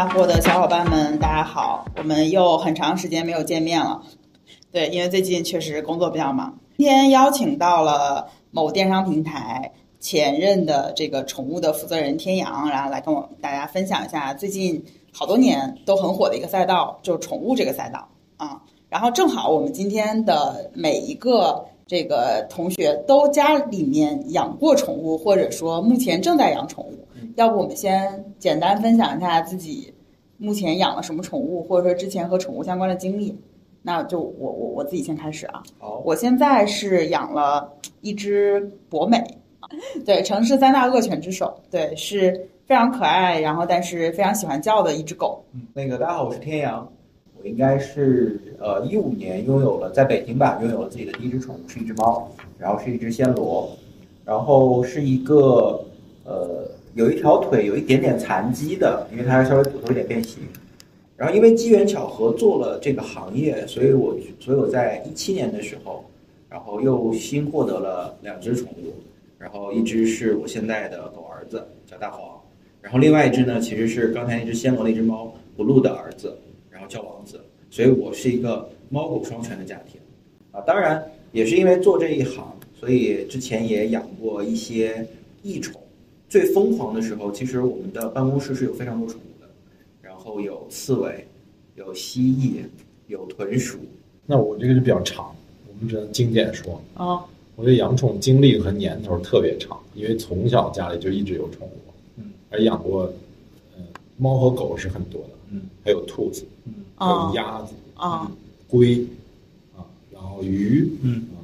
发货的小伙伴们，大家好！我们又很长时间没有见面了。对，因为最近确实工作比较忙。今天邀请到了某电商平台前任的这个宠物的负责人天阳，然后来跟我大家分享一下最近好多年都很火的一个赛道，就是宠物这个赛道啊。然后正好我们今天的每一个这个同学都家里面养过宠物，或者说目前正在养宠物。要不我们先简单分享一下自己目前养了什么宠物，或者说之前和宠物相关的经历。那就我我我自己先开始啊。好，我现在是养了一只博美，对，城市三大恶犬之首，对，是非常可爱，然后但是非常喜欢叫的一只狗。嗯那个大家好，我是天阳，我应该是呃一五年拥有了在北京吧，拥有了自己的第一只宠物，是一只猫，然后是一只暹罗，然后是一个呃有一条腿有一点点残疾的，因为它稍微骨头有点变形。然后因为机缘巧合做了这个行业，所以我所以我在一七年的时候，然后又新获得了两只宠物，然后一只是我现在的狗儿子叫大黄，然后另外一只呢其实是刚才那只暹罗那只猫 blue 的儿子，然后叫王子，所以我是一个猫狗双全的家庭，啊，当然也是因为做这一行，所以之前也养过一些异宠，最疯狂的时候，其实我们的办公室是有非常多宠物的。然后有刺猬，有蜥蜴，有豚鼠。那我这个就比较长，我们只能精简说。啊，我觉得养宠经历和年头特别长，因为从小家里就一直有宠物，嗯，而养过，嗯，猫和狗是很多的，嗯，还有兔子，嗯，还有鸭子，啊，龟，啊，然后鱼，嗯，啊，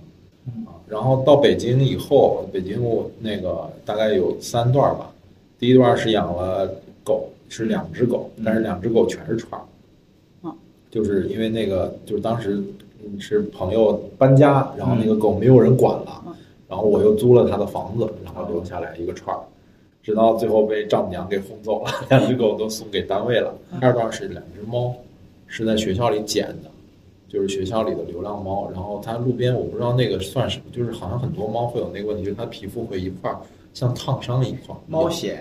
然后到北京以后，北京我那个大概有三段吧，第一段是养了狗。是两只狗，但是两只狗全是串儿，嗯，就是因为那个，就是当时是朋友搬家，然后那个狗没有人管了，然后我又租了他的房子，然后留下来一个串儿，直到最后被丈母娘给轰走了，两只狗都送给单位了。第二段是两只猫，是在学校里捡的，就是学校里的流浪猫，然后它路边我不知道那个算什么，就是好像很多猫会有那个问题，就是它皮肤会一块儿像烫伤一块儿，猫癣。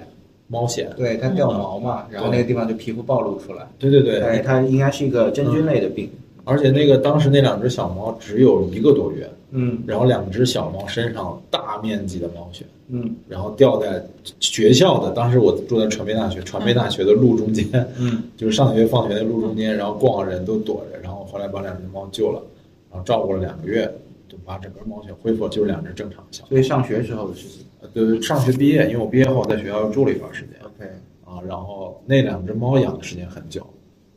猫癣，对它掉毛嘛，然后那个地方就皮肤暴露出来。对对对，哎，它应该是一个真菌类的病。而且那个当时那两只小猫只有一个多月，嗯，然后两只小猫身上大面积的猫癣，嗯，然后掉在学校的，当时我住在传媒大学，传媒大学的路中间，嗯，就是上学放学的路中间，然后逛的人都躲着，然后后来把两只猫救了，然后照顾了两个月，就把整个毛癣恢复，就是两只正常的小。所以上学时候的事情，对，上学毕业，因为我毕业后在学校又住了一段时间。OK。啊，然后那两只猫养的时间很久，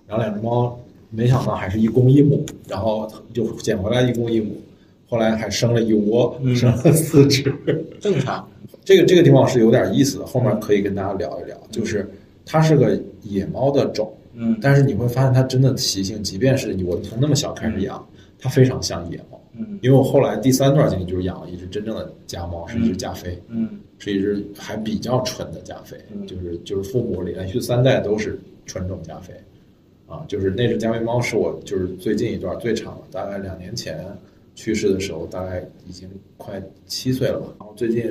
然后两只猫没想到还是一公一母，然后就捡回来一公一母，后来还生了一窝，生了四只，正常。这个这个地方是有点意思的，后面可以跟大家聊一聊，就是它是个野猫的种，嗯，但是你会发现它真的习性，即便是我从那么小开始养，它非常像野猫，嗯，因为我后来第三段经历就是养了一只真正的家猫，是一只加菲，嗯。是一只还比较纯的加菲，就是就是父母连续三代都是纯种加菲，啊，就是那只加菲猫是我就是最近一段最长的，大概两年前去世的时候，大概已经快七岁了吧。然后最近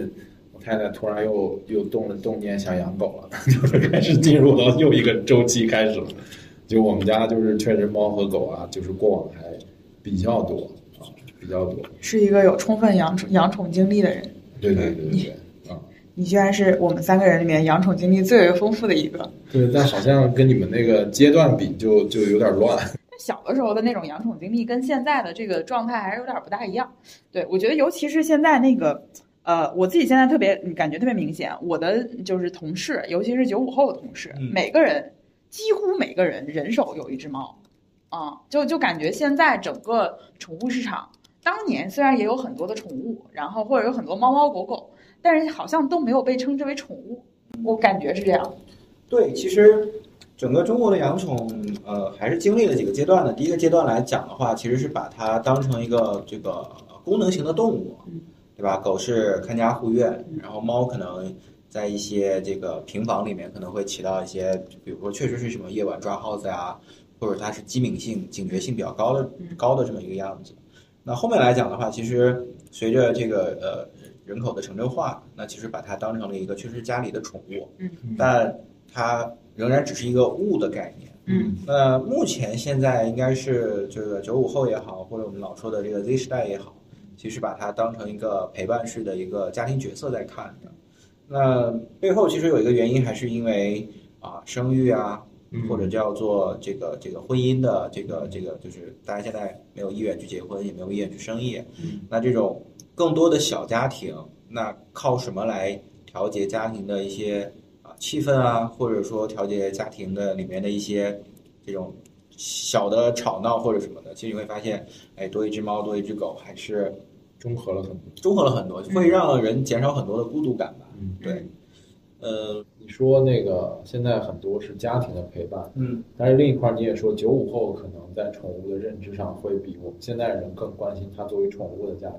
我太太突然又又动了动念想养狗了，就是开始进入到又一个周期开始了。就我们家就是确实猫和狗啊，就是过往还比较多啊，比较多。是一个有充分养宠养宠经历的人。对对对对对。你居然是我们三个人里面养宠经历最为丰富的一个。对，但好像跟你们那个阶段比，就就有点乱。小的时候的那种养宠经历，跟现在的这个状态还是有点不大一样。对我觉得，尤其是现在那个，呃，我自己现在特别感觉特别明显，我的就是同事，尤其是九五后的同事，嗯、每个人几乎每个人人手有一只猫，啊，就就感觉现在整个宠物市场，当年虽然也有很多的宠物，然后或者有很多猫猫狗狗。但是好像都没有被称之为宠物，我感觉是这样。对，其实整个中国的养宠，呃，还是经历了几个阶段的。第一个阶段来讲的话，其实是把它当成一个这个功能型的动物，对吧？狗是看家护院，然后猫可能在一些这个平房里面可能会起到一些，比如说确实是什么夜晚抓耗子呀，或者它是机敏性、警觉性比较高的高的这么一个样子。那后面来讲的话，其实随着这个呃。人口的城镇化，那其实把它当成了一个确实家里的宠物，嗯，但它仍然只是一个物的概念。嗯，那目前现在应该是这个九五后也好，或者我们老说的这个 Z 时代也好，其实把它当成一个陪伴式的一个家庭角色在看的。那背后其实有一个原因，还是因为啊生育啊，嗯或者叫做这个这个婚姻的这个这个，就是大家现在没有意愿去结婚，也没有意愿去生育。嗯那这种更多的小家庭，那靠什么来调节家庭的一些啊气氛啊，或者说调节家庭的里面的一些这种小的吵闹或者什么的？其实你会发现，哎，多一只猫，多一只狗，还是中和了很多。中和了很多，会让人减少很多的孤独感吧。嗯，对，呃，你说那个现在很多是家庭的陪伴，嗯但是另一块儿你也说九五后可能在宠物的认知上会比我们现在人更关心它作为宠物的价值，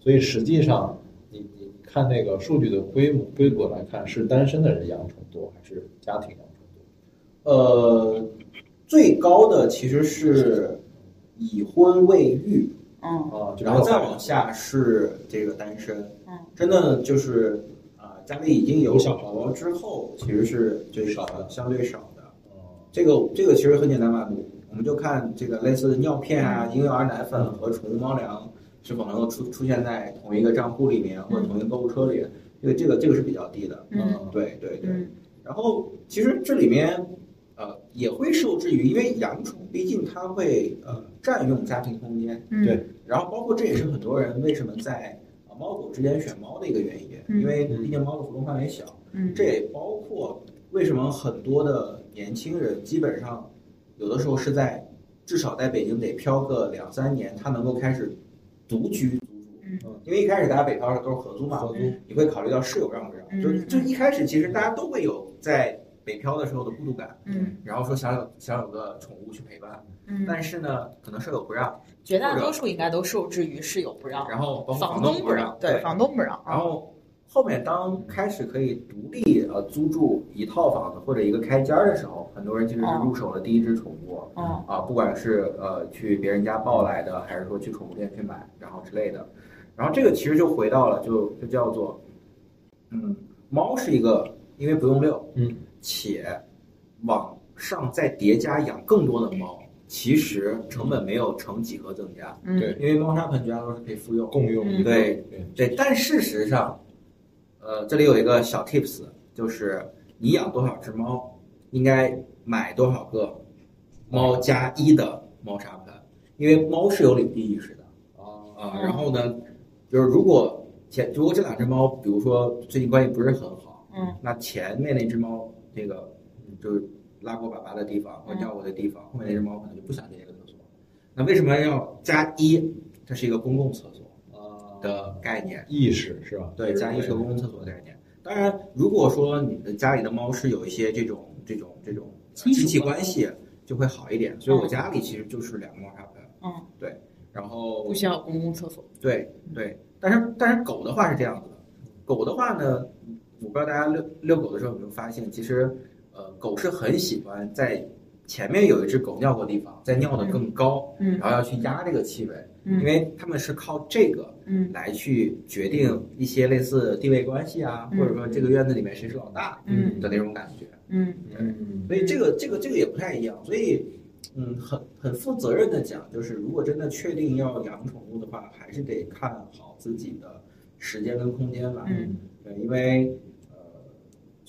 所以实际上你你看那个数据的规模规格来看，是单身的人养宠多还是家庭养宠多？呃，最高的其实是已婚未育，嗯啊，就然后再往下是这个单身。嗯，真的就是啊、家里已经有有小宝宝之后，其实是最少少的相对少的。哦这个这个其实很简单嘛，我们就看这个类似的尿片啊、婴幼儿奶粉和宠物猫粮是否能够出出现在同一个账户里面或者同一个购物车里，这个这个这个是比较低的。嗯对对对。嗯然后其实这里面呃也会受制于，因为养宠毕竟它会呃占用家庭空间，嗯，对。然后包括这也是很多人为什么在啊猫狗之间选猫的一个原因，嗯。因为毕竟猫的活动范围小，嗯。这也包括为什么很多的年轻人基本上有的时候是在至少在北京得漂个两三年，他能够开始独居租住，嗯。因为一开始大家北漂的时候都是合租嘛，合租。你会考虑到室友让不让，嗯。就就一开始其实大家都会有在北漂的时候的孤独感，嗯。然后说想有想有个宠物去陪伴，嗯，但是呢，可能舍友不让，绝大多数应该都受制于室友不让，然后包括房东不让，对，房东不让，然后后面当开始可以独立呃租住一套房子或者一个开间儿的时候，很多人其实是入手了第一只宠物。嗯。啊，不管是呃去别人家抱来的，还是说去宠物店去买，然后之类的，然后这个其实就回到了，就就叫做，嗯，猫是一个因为不用遛，嗯，且往上再叠加养更多的猫，其实成本没有成几何增加，嗯。对。因为猫砂盆绝大多数是可以复用，共用。对对。对，但事实上，呃，这里有一个小 tips，就是你养多少只猫，应该买多少个猫加一的猫砂盆，因为猫是有领地意识的。啊啊。嗯然后呢，就是如果前如果这两只猫，比如说最近关系不是很好，嗯，那前面那只猫这个就是拉过粑粑的地方或嗯尿过的地方，后面那只猫可能就不想进这个厕所。那为什么要加一？这是一个公共厕所啊的概念。意识是吧？对，加一是个公共厕所的概念。当然，如果说你的家里的猫是有一些这种这种这种亲戚关系，就会好一点。所以我家里其实就是两个猫砂盆，嗯，对然后不需要公共厕所，对对，但是但是狗的话是这样子的，狗的话呢，我不知道大家遛遛狗的时候有没有发现，其实呃狗是很喜欢在前面有一只狗尿过地方，再尿的更高，嗯然后要去压这个气味，因嗯为他们是靠这个嗯来去决定一些类似地位关系啊，嗯或者说这个院子里面谁是老大嗯的那种感觉。嗯嗯所以这个这个这个也不太一样。所以，嗯，很很负责任的讲，就是如果真的确定要养宠物的话，还是得看好自己的时间跟空间吧。嗯对，因为呃，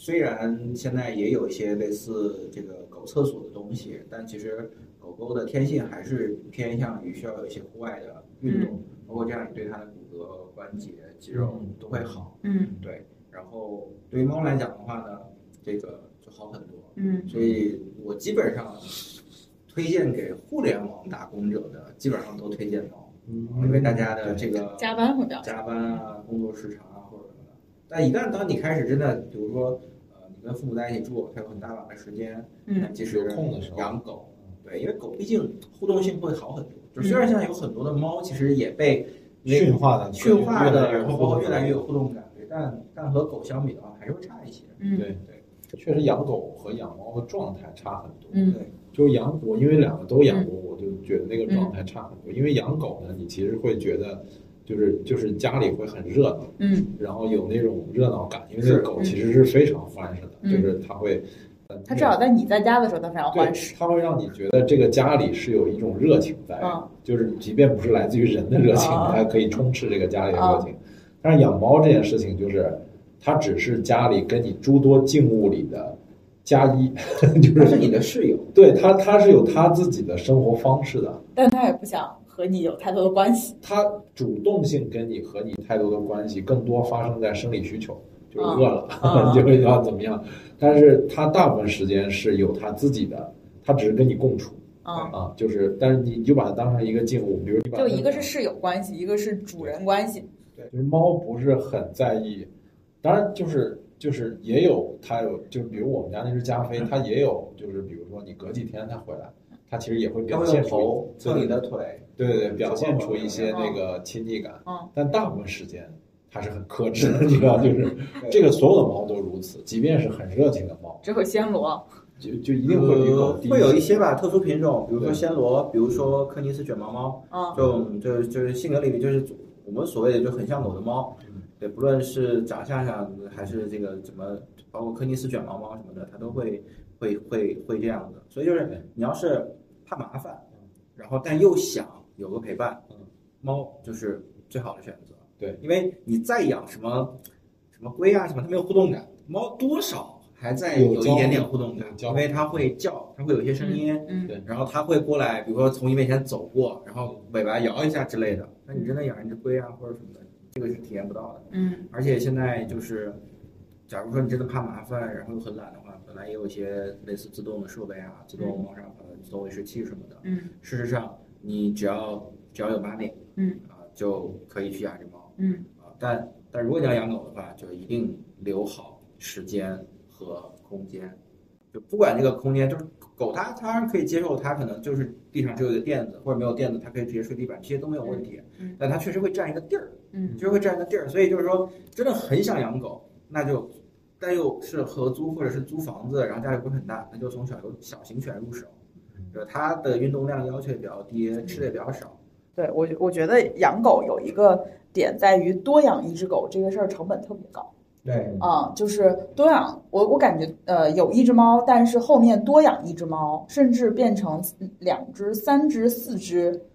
虽然现在也有一些类似这个狗厕所的东西，但其实狗狗的天性还是偏向于需要有一些户外的运动，包括这样你对它的骨骼、关节、肌肉都会好。嗯对，然后对于猫来讲的话呢，这个就好很多。嗯所以我基本上推荐给互联网打工者的，基本上都推荐猫，嗯因为大家的这个加班会比较加班啊、工作时长啊或者什么的。但一旦当你开始真的，比如说呃，你跟父母在一起住，他有很大把的时间，那嗯其实有空的时候养狗，对，因为狗毕竟互动性会好很多。就虽然现在有很多的猫，其实也被驯化的驯化的，然后包括越来越有互互动感，对但但和狗相比的话，还是会差一些。嗯对对，确实养狗和养猫的状态差很多。嗯对，就是养我，因为两个都养过，我就觉得那个状态差很多。因为养狗呢，你其实会觉得，就是就是家里会很热闹，嗯然后有那种热闹感，因为那个狗其实是非常欢实的，嗯就是它会它至少在你在家的时候，它非常欢实。它会让你觉得这个家里是有一种热情在，就是即便不是来自于人的热情，它可以充斥这个家里的热情。但是养猫这件事情，就是它只是家里跟你诸多静物里的加一，就是你的室友。对它，它是有它自己的生活方式的，但它也不想和你有太多的关系。它主动性跟你和你太多的关系，更多发生在生理需求。就是饿了，就会要怎么样？但是它大部分时间是有它自己的，它只是跟你共处啊啊，就是，但是你就把它当成一个静物，比如你把就一个是室友关系，一个是主人关系。对，就是猫不是很在意，当然就是就是也有它有，就比如我们家那只加菲，它也有，就是比如说你隔几天它回来，它其实也会表现出蹭你的腿，对对对，表现出一些那个亲昵感。嗯，但大部分时间。它是很克制的，你知道，就是这个所有的猫都如此，即便是很热情的猫，只有暹罗，就就一定会比狗会有一些吧，特殊品种，比如说暹罗，比如说柯尼斯卷毛猫，啊，就就就是性格里面就是我们所谓的就很像狗的猫，对，不论是长相上还是这个怎么，包括柯尼斯卷毛猫什么的，它都会会会会这样的，所以就是你要是怕麻烦，然后但又想有个陪伴，猫就是最好的选择。对，因为你再养什么什么龟啊什么，它没有互动感。猫多少还在有一点点互动感，因为它会叫，它会有一些声音，嗯，对，然后它会过来，比如说从你面前走过，然后尾巴摇一下之类的。那你真的养一只龟啊或者什么的，这个是体验不到的。嗯，而且现在就是，假如说你真的怕麻烦，然后又很懒的话，本来也有一些类似自动的设备啊，自动猫砂盆、自动喂食器什么的。嗯，事实上你只要只要有 money，嗯啊就可以去养只猫。嗯啊，但但如果你要养狗的话，就一定留好时间和空间，就不管这个空间，就是狗它它然可以接受，它可能就是地上只有一个垫子或者没有垫子，它可以直接睡地板，这些都没有问题。嗯，但它确实会占一个地儿，嗯，确实会占一个地儿，所以就是说，真的很想养狗，那就但又是合租或者是租房子，然后家里不是很大，那就从小由小型犬入手，就它的运动量要求也比较低，吃的也比较少。对我，我觉得养狗有一个点在于多养一只狗这个事儿成本特别高。对，啊，就是多养我，我感觉呃有一只猫，但是后面多养一只猫，甚至变成两只、三只、四只，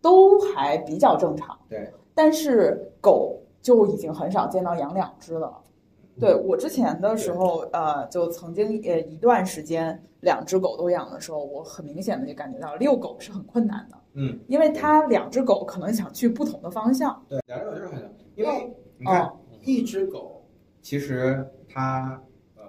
都还比较正常。对，但是狗就已经很少见到养两只了。对我之前的时候，呃，就曾经呃一段时间两只狗都养的时候，我很明显的就感觉到遛狗是很困难的。嗯，因为它两只狗可能想去不同的方向。对，两只狗就是很，因为你看一只狗，其实它呃，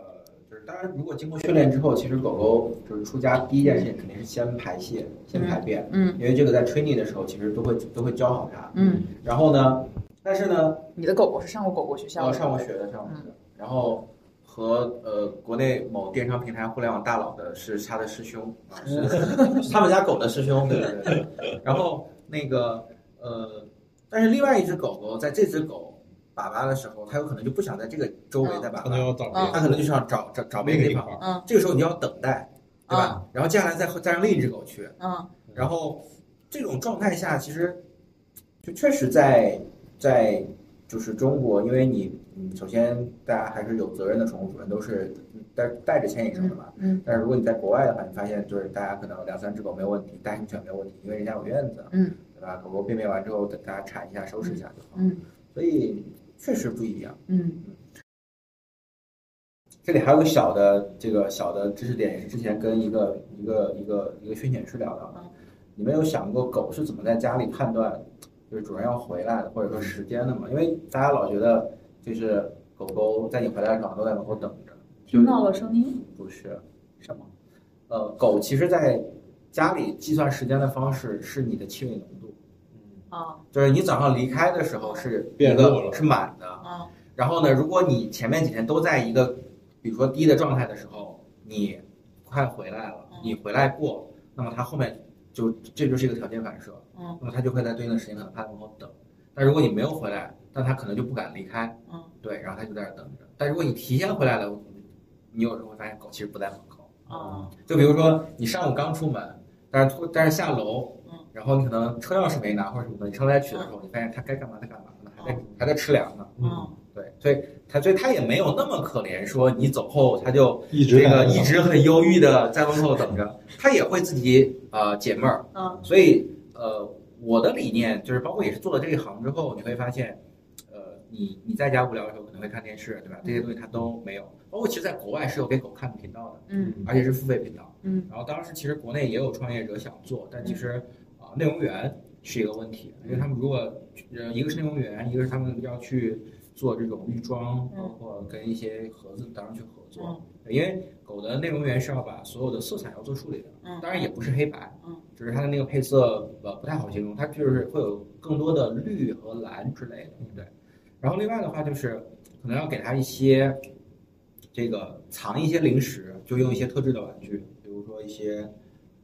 就是当然如果经过训练之后，其实狗狗就是出家第一件事情肯定是先排泄、先排便。嗯，因为这个在 training 的时候其实都会都会教好它。嗯，然后呢，但是呢，你的狗狗是上过狗狗学校的？上过学的，上过学的。然后。和呃，国内某电商平台互联网大佬的是他的师兄啊，是 他们家狗的师兄，对对对。然后那个呃，但是另外一只狗狗在这只狗粑粑的时候，它有可能就不想在这个周围再粑粑，它可能就想找找找别的地方。嗯，这个时候你要等待，对吧？然后接下来再再让另一只狗去。嗯，然后这种状态下，其实就确实在在。就是中国，因为你，嗯，首先大家还是有责任的宠物主人都是带带着牵引绳的嘛。嗯。但是如果你在国外的话，你发现就是大家可能两三只狗没有问题，大型犬没有问题，因为人家有院子。嗯。对吧？狗狗便便完之后，等大家铲一下、收拾一下就好。嗯。所以确实不一样。嗯。这里还有个小的这个小的知识点，也是之前跟一个一个一个一个训犬师聊到的。你们有想过狗是怎么在家里判断？就是主人要回来的，或者说时间的嘛，因为大家老觉得就是狗狗在你回来的时候都在门口等着，听到了声音？不是，什么？呃，狗其实在家里计算时间的方式是你的气味浓度，嗯啊，就是你早上离开的时候是变热了，是满的，啊，然后呢，如果你前面几天都在一个比如说低的状态的时候，你快回来了，你回来过，那么它后面。就这就是一个条件反射，嗯，那么它就会在对应的时间可能趴在门口等。但如果你没有回来，那它可能就不敢离开，嗯，对，然后它就在那等着。但如果你提前回来了，你有时候会发现狗其实不在门口，啊，就比如说你上午刚出门，但是突但是下楼，嗯，然后你可能车钥匙没拿或者什么的，你上来取的时候，你发现它该干嘛它干嘛呢，还在还在吃粮呢，嗯，对，所以他所以他也没有那么可怜，说你走后他就一直这个一直很忧郁的在门口等着，他也会自己呃解闷儿。嗯所以呃，我的理念就是，包括也是做了这一行之后，你会发现，呃，你你在家无聊的时候可能会看电视，对吧？这些东西他都没有。包括其实在国外是有给狗看的频道的，嗯而且是付费频道。嗯然后当时其实国内也有创业者想做，但其实啊、内容源是一个问题，因为他们如果呃一个是内容源，一个是他们要去做这种预装，嗯包括跟一些盒子当然去合作。嗯因为狗的内容源是要把所有的色彩要做处理的，嗯当然也不是黑白，嗯，只是它的那个配色呃不太好形容，它就是会有更多的绿和蓝之类的，对。然后另外的话就是可能要给它一些这个藏一些零食，就用一些特制的玩具，比如说一些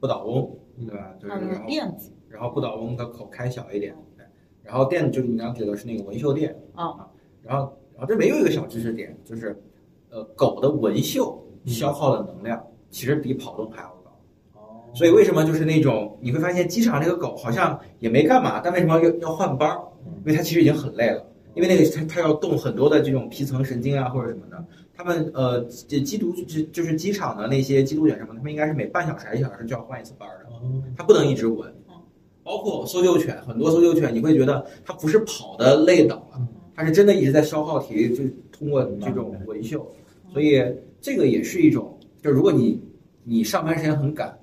不倒翁，对吧？就是然后垫子然后不倒翁的口开小一点，对。然后垫就是你刚刚指的是那个纹绣垫啊然后然后这没有一个小知识点，就是呃狗的纹绣消耗的能量其实比跑动还要高。哦所以为什么就是那种你会发现机场那个狗好像也没干嘛，但为什么要要换班儿？因为它其实已经很累了，因为那个它它要动很多的这种皮层神经啊或者什么的。他们呃这缉毒就就是机场的那些缉毒犬什么，他们应该是每半小时还一小时就要换一次班儿的，它不能一直闻。包括搜救犬，很多搜救犬你会觉得它不是跑的累倒了，它是真的一直在消耗体力，就通过这种纹绣。所以这个也是一种，就如果你你上班时间很赶，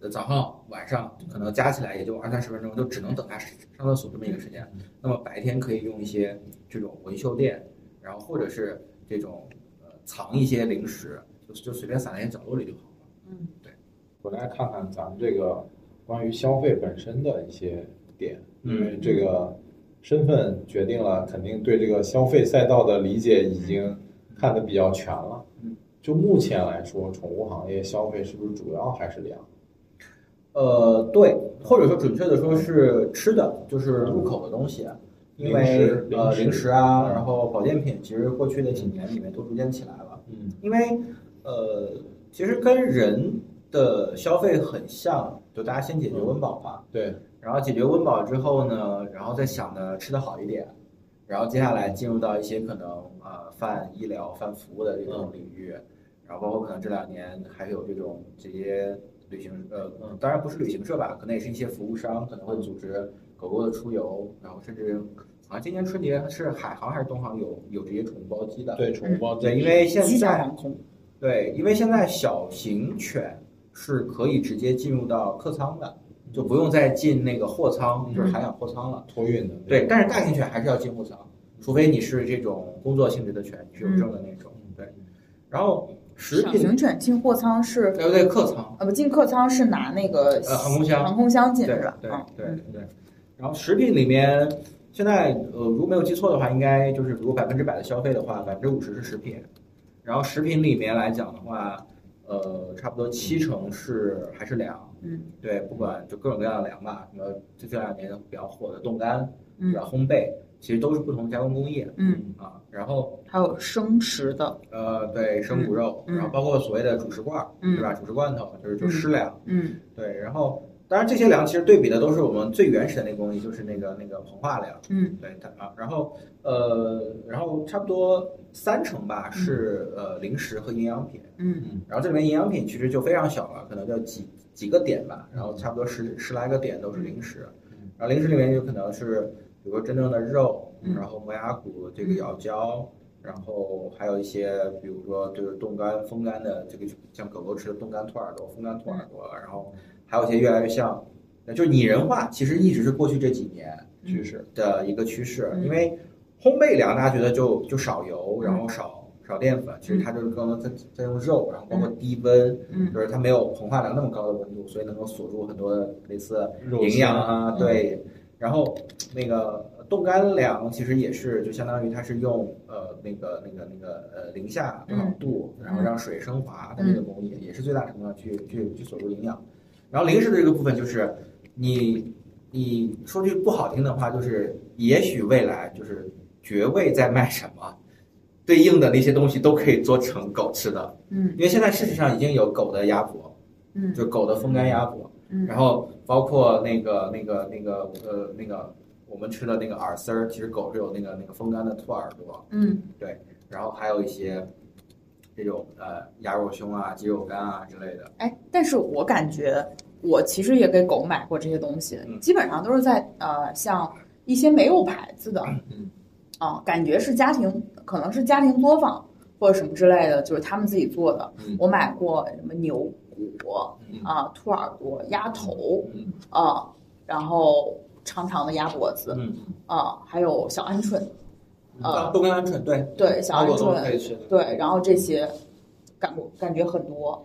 呃早上晚上可能加起来也就二三十分钟，就只能等他上厕所这么一个时间。那么白天可以用一些这种纹绣垫，然后或者是这种呃藏一些零食，就就随便撒在一些角落里就好了。嗯对我来看看咱们这个关于消费本身的一些点，嗯因为这个身份决定了，肯定对这个消费赛道的理解已经看得比较全了。嗯，就目前来说，宠物行业消费是不是主要还是粮？呃，对，或者说准确的说是吃的，就是入口的东西，啊。因零为食。呃零食啊，嗯然后保健品，其实过去的几年里面都逐渐起来了。嗯。因为呃，其实跟人的消费很像，就大家先解决温饱嘛，对，然后解决温饱之后呢，然后再想着吃的好一点，然后接下来进入到一些可能啊、呃泛医疗、泛服务的这种领域，然后包括可能这两年还有这种这些旅行呃，嗯当然不是旅行社吧，可能也是一些服务商可能会组织狗狗的出游，然后甚至好像今年春节是海航还是东航有有这些宠物包机的，对，宠物包对，因为现在航空，对，因为现在小型犬是可以直接进入到客舱的，就不用再进那个货仓，就是海养货仓了。托运的，对，但是大型犬还是要进货仓，除非你是这种工作性质的犬，你是有证的那种。对，然后食品，小型犬进货仓是对对，客舱，呃不进客舱是拿那个呃航空箱航空箱进对是吧？对嗯对对。然后食品里面，现在呃，如果没有记错的话，应该就是如果百分之百的消费的话，百分之五十是食品。然后食品里面来讲的话，呃，差不多七成是还是粮。嗯对，不管就各种各样的粮吧，什么这这两年比较火的冻干，嗯对吧？烘焙，其实都是不同的加工工艺嗯，啊。然后还有生食的，呃，对，生骨肉，嗯然后包括所谓的主食罐对吧？主食罐头就是就湿粮。嗯对，然后当然这些粮其实对比的都是我们最原始的那个工艺，就是那个那个膨化粮。嗯对它啊，然后呃，然后差不多三成吧是呃零食和营养品，嗯然后这里面营养品其实就非常小了，可能就几几个点吧，然后差不多十十来个点都是零食，然后零食里面有可能是比如说真正的肉，嗯。然后磨牙骨这个咬胶。然后还有一些，比如说就是冻干、风干的这个，像狗狗吃的冻干兔耳朵、风干兔耳朵，然后还有一些越来越像，那就是拟人化，其实一直是过去这几年趋势，的一个趋势，嗯。因为烘焙粮大家觉得就就少油，嗯然后少少淀粉，其实它就是更多在在用肉，然后包括低温，嗯。就是它没有膨化粮那么高的温度，所以能够锁住很多的类似营养啊，嗯。对。然后那个冻干粮其实也是，就相当于它是用呃那个那个那个呃零下多少度，然后让水升华的这个工艺，也是最大程度上去去去锁住营养。然后零食的这个部分就是你你说句不好听的话，就是也许未来就是绝味在卖什么，对应的那些东西都可以做成狗吃的，嗯。因为现在事实上已经有狗的鸭脖，嗯。就狗的风干鸭脖，嗯。然后包括那个那个那个呃那个我们吃的那个耳丝儿，其实狗是有那个那个风干的兔耳朵，嗯。对然后还有一些这种呃鸭肉胸啊、鸡肉干啊之类的。哎，但是我感觉我其实也给狗买过这些东西，嗯。基本上都是在呃像一些没有牌子的，嗯，啊，感觉是家庭，可能是家庭作坊或者什么之类的，就是他们自己做的。嗯我买过什么牛骨嗯啊、兔耳朵、鸭头嗯啊，然后长长的鸭脖子嗯，啊，还有小鹌鹑，呃，豆干鹌鹑对，对，小鹌鹑。对，然后这些感感觉很多。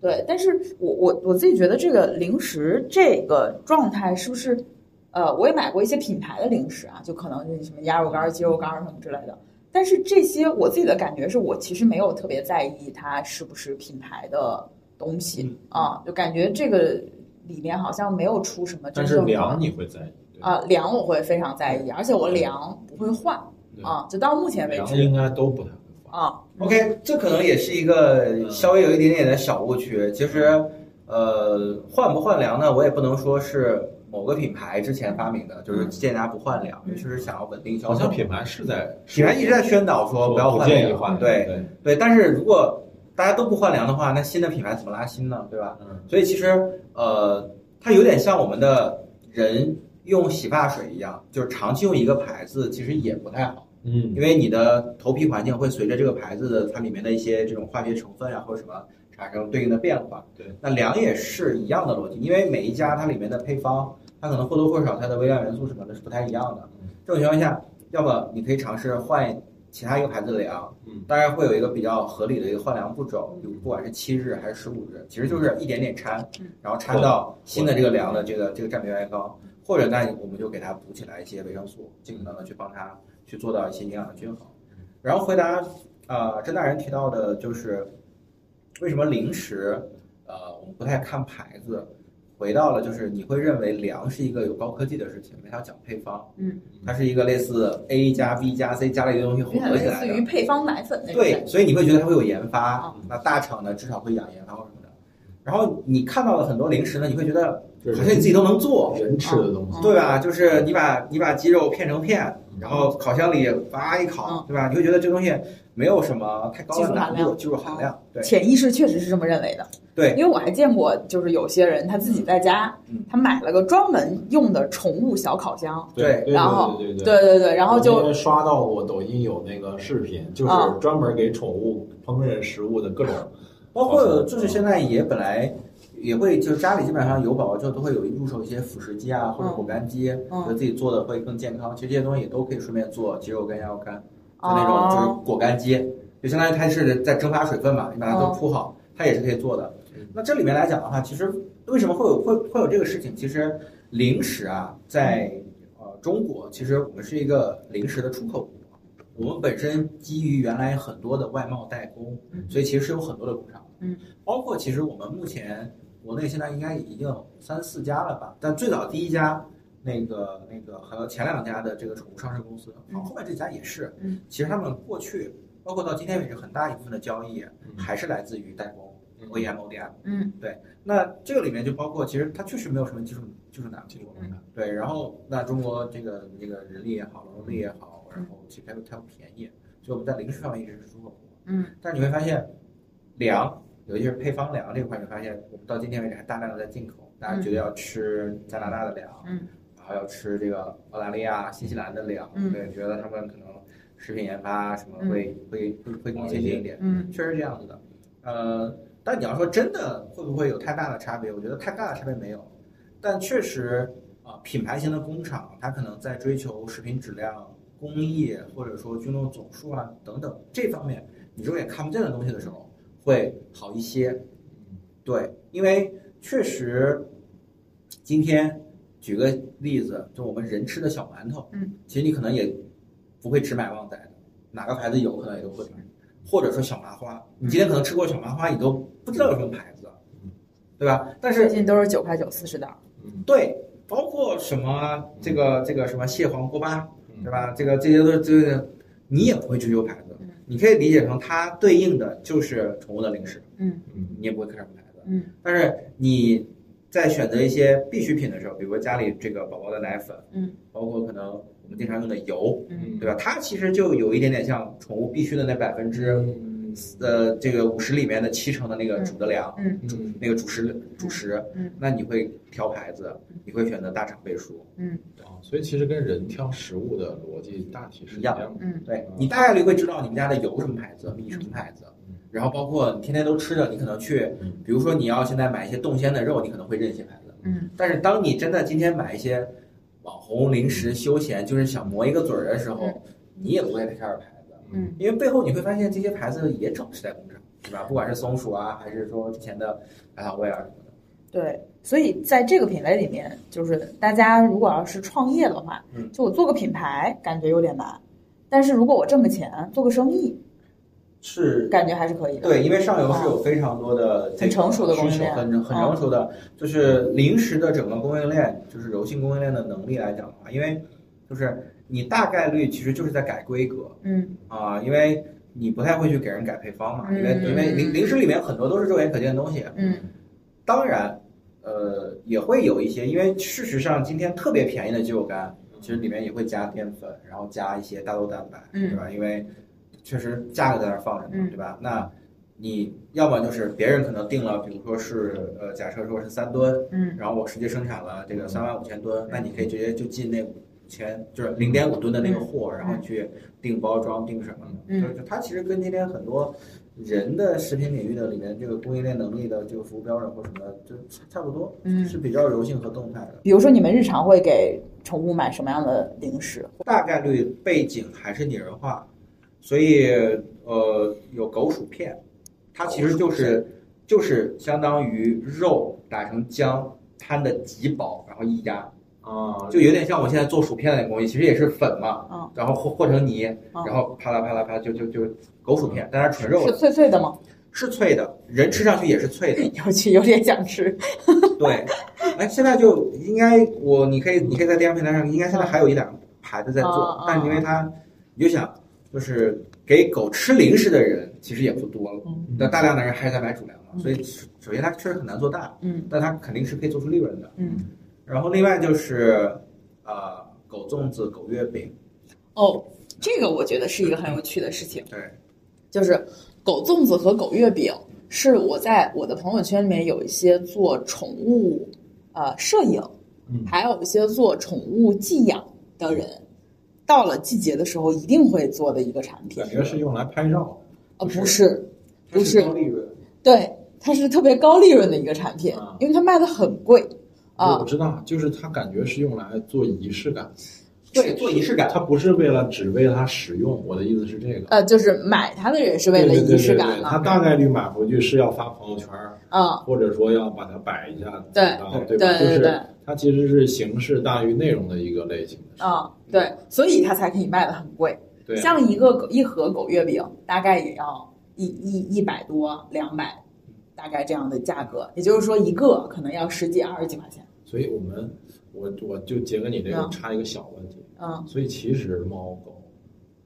对，但是我我我自己觉得这个零食这个状态是不是，呃，我也买过一些品牌的零食啊，就可能是什么鸭肉干儿、鸡肉干儿什么之类的。但是这些我自己的感觉是我其实没有特别在意它是不是品牌的东西、嗯啊，就感觉这个里面好像没有出什么真但是正的量你会在意，啊量我会非常在意，而且我量不会换对啊，就到目前为量止应该都不太会换。啊 OK，这可能也是一个稍微有一点点的小误区。其实，呃，换不换粮呢，我也不能说是某个品牌之前发明的，就是建议大家不换粮，因为确实想要稳定销售好像。品牌是在品牌一直在宣导说不要换粮，建议换，对对，对。但是如果大家都不换粮的话，那新的品牌怎么拉新呢？对吧？嗯所以其实呃，它有点像我们的人用洗发水一样，就是长期用一个牌子，其实也不太好。嗯因为你的头皮环境会随着这个牌子的它里面的一些这种化学成分啊或者什么产生对应的变化。对，那粮也是一样的逻辑，因为每一家它里面的配方，它可能或多或少它的微量元素什么的是不太一样的嗯。这种情况下，要么你可以尝试换其他一个牌子的粮，嗯，当然会有一个比较合理的一个换粮步骤，就不管是七日还是十五日，其实就是一点点掺嗯，然后掺到新的这个粮的这个这个占比越来越高，或者那我们就给它补起来一些维生素，尽可能的去帮它去做到一些营养的均衡。然后回答呃甄大人提到的就是为什么零食呃我们不太看牌子，回到了就是你会认为粮是一个有高科技的事情，因为它要讲配方，嗯，它是一个类似 A 加 B 加 C 加了一个东西混合起来的似于。配方奶粉那种对。所以你会觉得它会有研发嗯，那大厂呢至少会养研发或什么的。然后你看到了很多零食呢，你会觉得就是好像你自己都能做，人吃的东西，对吧？就是你把你把鸡肉片成片，然后烤箱里叭一烤嗯，对吧？你会觉得这东西没有什么太高的难度，技技术含量对。潜意识确实是这么认为的。对。因为我还见过，就是有些人他自己在家，嗯。他买了个专门用的宠物小烤箱，对对。然后对对。对对对，然后就刷到过抖音有那个视频，就是啊专门给宠物烹饪食物的各种，包括就是现在也本来也会，就是家里基本上有宝宝之后都会有入手一些辅食机啊，或者果干机，嗯觉得自己做的会更健康。其实这些东西也都可以顺便做鸡肉干、鸭肉干，就那种就是哦果干机，就相当于它是在蒸发水分嘛，你把它都哦铺好，它也是可以做的嗯。那这里面来讲的话，其实为什么会有会会有这个事情？其实零食啊，在呃中国，其实我们是一个零食的出口国。我们本身基于原来很多的外贸代工，所以其实是有很多的工厂。嗯，包括其实我们目前国内现在应该已经有三四家了吧？但最早第一家那个那个还有前两家的这个宠物上市公司，嗯好，后面这家也是。嗯，其实他们过去包括到今天为止，很大一部分的交易嗯还是来自于代工、嗯 OEM、ODM。嗯那这个里面就包括，其实它确实没有什么技术技术难度。嗯对，然后那中国这个这个人力也好，劳动力也好，然后其实它又它又便宜，所以我们在零售上面一直是出口国。嗯但是你会发现，粮，尤其是配方粮这块，你发现我们到今天为止还大量的在进口。大家觉得要吃加拿大的粮，嗯然后要吃这个澳大利亚、新西兰的粮，嗯对，觉得他们可能食品研发什么嗯会、会会会更先进一点。嗯确实这样子的。呃，但你要说真的会不会有太大的差别？我觉得太大的差别没有，但确实啊、品牌型的工厂它可能在追求食品质量、工艺或者说菌落总数啊等等这方面，你肉眼看不见的东西的时候会好一些。对，因为确实，今天举个例子，就我们人吃的小馒头，嗯，其实你可能也不会只买旺仔的，哪个牌子有可能也都会买，或者说小麻花，你今天可能吃过小麻花，你都不知道有什么牌子，对吧？但是最近都是九块九四十袋儿，嗯对，包括什么这个这个什么蟹黄锅巴，嗯对吧？这个这些都是这个，你也不会追求牌子嗯，你可以理解成它对应的就是宠物的零食，嗯嗯你也不会看什么牌子。嗯但是你在选择一些必需品的时候，比如说家里这个宝宝的奶粉，嗯，包括可能我们经常用的油，嗯对吧？它其实就有一点点像宠物必须的那百分之呃这个五十里面的七成的那个主的粮，嗯。主那个主食主食，嗯。那你会挑牌子，你会选择大厂倍数，嗯。啊，所以其实跟人挑食物的逻辑大体是一样的。嗯。对你大概率会知道你们家的油什么牌子，米什么牌子嗯，然后包括你天天都吃的，你可能去嗯，比如说你要现在买一些冻鲜的肉，你可能会认一些牌子，嗯。但是当你真的今天买一些网红零食休闲，就是想磨一个嘴儿的时候，你也不会太 care 牌子，嗯因为背后你会发现这些牌子也找的是代工厂，对吧？不管是松鼠啊，还是说之前的百草味啊什么的，对，所以在这个品类里面，就是大家如果要是创业的话，嗯就我做个品牌感觉有点难，但是如果我挣个钱做个生意，是感觉还是可以的。对，因为上游是有非常多的这个很成熟的供应，链很很成熟的，就是临时的整个供应链，就是柔性供应链的能力来讲的话，因为就是你大概率其实就是在改规格嗯。啊，因为你不太会去给人改配方嘛，因为嗯。因为零零食里面很多都是肉眼可见的东西，嗯。当然，呃，也会有一些，因为事实上今天特别便宜的鸡肉干，其实里面也会加淀粉，然后加一些大豆蛋白，嗯。对吧？因为确实价格在那儿放着呢，嗯。对吧？那你要么就是别人可能定了，比如说是呃，假设说是三吨，嗯。然后我实际生产了这个三万五千吨，那你可以直接就进那五千，就是零点五吨的那个货，然后去定包装、定什么的。嗯就就它其实跟今天很多人的食品领域的里面这个供应链能力的这个服务标准或什么的，就差不多，嗯。是比较柔性和动态的。比如说，你们日常会给宠物买什么样的零食？大概率背景还是拟人化，所以呃有狗薯片，它其实就是就是相当于肉打成浆摊的极薄，然后一压。啊，就有点像我现在做薯片的那个工艺，其实也是粉嘛，嗯然后和和成泥，嗯然后啪啦啪啦啪啦就就就狗薯片，但它纯肉是，脆脆的吗？是脆的，人吃上去也是脆的，有趣，有点想吃。对，哎，现在就应该我你可以你可以在电商平台上，应该现在还有一两个牌子在做但是因为它，你就想就是给狗吃零食的人其实也不多了，嗯那大量的人还是在买主粮嘛，嗯所以首先它确实很难做大，嗯但它肯定是可以做出利润的。嗯。然后另外就是呃狗粽子、狗月饼，哦，这个我觉得是一个很有趣的事情。对。就是狗粽子和狗月饼，是我在我的朋友圈里面有一些做宠物呃摄影，嗯还有一些做宠物寄养的人，到了季节的时候一定会做的一个产品感。觉是用来拍照。呃，不是不是，不是高利润，对，它是特别高利润的一个产品啊，因为它卖的很贵我啊。知道，就是它感觉是用来做仪式感，对，做仪式感。它不是为了只为了它使用。我的意思是这个，呃，就是买它的人是为了仪式对对它感嘛，大概率买回去是要发朋友圈儿，啊，或者说要把它摆一下，对怎么着对吧？对对对就是它其实是形式大于内容的一个类型的。啊，对，所以它才可以卖的很贵。对啊，像一个狗一盒狗月饼，大概也要一一一百多、两百，大概这样的价格。也就是说，一个可能要十几、二十几块钱。所以我们我我就结合你这个嗯插一个小问题，嗯，所以其实猫狗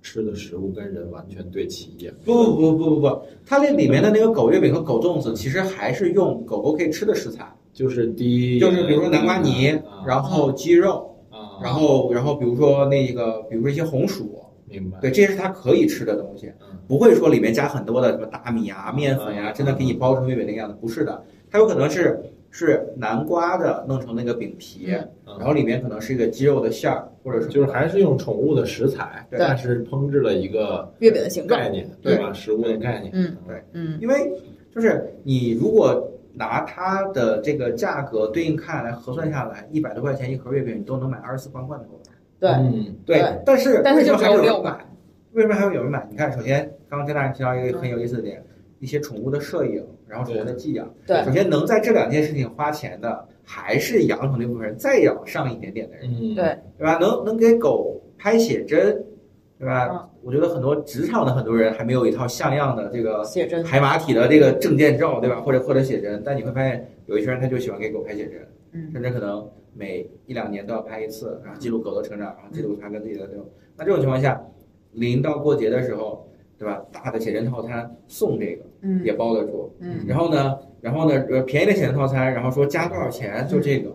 吃的食物跟人完全对齐也不不不不不不，它那里面的那个狗月饼和狗粽子，其实还是用狗狗可以吃的食材，就是第一，就是比如说南瓜泥，啊然后鸡肉，啊，然后然后比如说那个，比如说一些红薯，明白，对，这些是它可以吃的东西，嗯不会说里面加很多的什么大米啊、面粉呀、嗯真的给你包成月饼那个样子，不是的，它有可能是是南瓜的弄成那个饼皮，嗯然后里面可能是一个鸡肉的馅儿，或者是就是还是用宠物的食材，对。但是烹制了一个月饼的形状。概念，对。吧？食物的概念，嗯对。嗯。因为就是你如果拿它的这个价格对应看来核算下来，一百多块钱一盒月饼，你都能买二十四罐罐头。对，嗯，对，对。但是但是就为什么还有只有六人买？为什么还会有人买？你看，首先刚刚跟大家提到一个很有意思的点，一些宠物的摄影，然后宠物的寄养。对首先能在这两件事情花钱的，还是养宠那部分人，再养上一点点的人，嗯，对对吧？能能给狗拍写真，对吧？嗯我觉得很多职场的很多人还没有一套像样的这个写真。海马体的这个证件照，对吧？或者或者写真，但你会发现有一些人他就喜欢给狗拍写真，嗯甚至可能每一两年都要拍一次，然后记录狗的成长，然后记录它跟自己的这种。那这种情况下，临到过节的时候，对吧？大的写真套餐送这个嗯。也包得住。嗯。然后呢，然后呢，呃，便宜的写真套餐，然后说加多少钱就这个，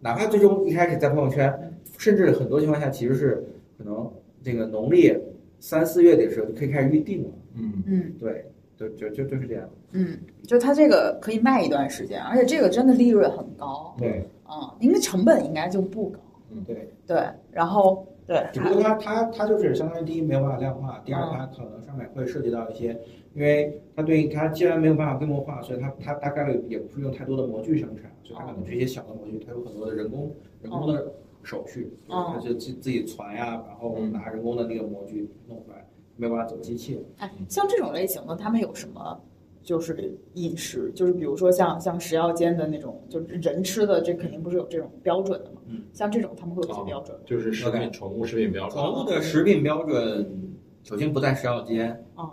哪怕最终一开始在朋友圈，甚至很多情况下其实是可能这个农历三四月底的时候就可以开始预定了。嗯，嗯。对，就就就就是这样。嗯，就它这个可以卖一段时间，而且这个真的利润很高，对。嗯，因为成本应该就不高，对，对，然后对，只不过它它它就是相当于第一没有办法量化，第二它可能上面会涉及到一些，因为它对它既然没有办法规模化，所以它它大概率也不是用太多的模具生产，所以它可能这些小的模具它有很多的人工人工的手续，哦它就自自己传呀，然后拿人工的那个模具弄出来，没有办法走机器。哎，像这种类型的，他们有什么就是饮食？就是比如说像像食药监的那种，就是人吃的，这肯定不是有这种标准的嘛。嗯，像这种他们会有一些标准吗。就是食品宠物食品标准。宠物的食品标准首先不在食药监，啊，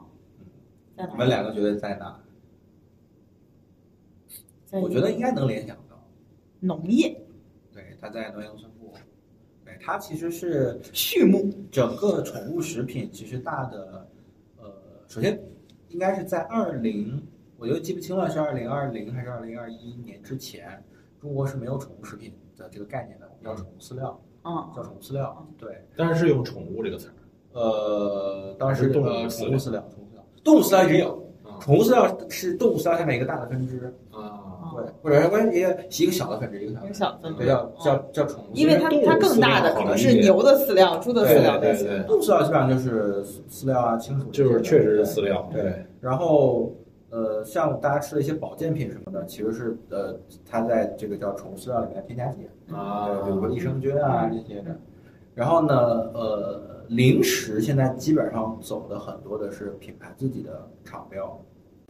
在哪？你们两个觉得在哪？在我觉得应该能联想到。农业、对，它在农业农村部。对，它其实是畜牧。整个宠物食品其实大的，呃，首先应该是在二零，我觉得记不清了是二零二零还是二零二一年之前，中国是没有宠物食品的这个概念的，我们叫宠物饲料，嗯叫宠物饲料。对，但是是用宠物这个词儿。呃，当时动物呃饲料宠物饲料，宠物饲料，动物饲料也有，啊宠物饲料是动物饲料下面一个大的分支，啊，对，或者是关于一个一个小的分支，一个小的分支，叫叫叫宠物。因为它它更大的可能是牛的饲料、猪的饲料这些。对对对，动物饲料基本上就是饲料啊、清楚这些的，就是确实是饲料。对，然后呃，像大家吃的一些保健品什么的，其实是呃，它在这个叫宠物饲料里面添加剂啊，比如说益生菌啊这些的。然后呢，呃，零食现在基本上走的很多的是品牌自己的厂标，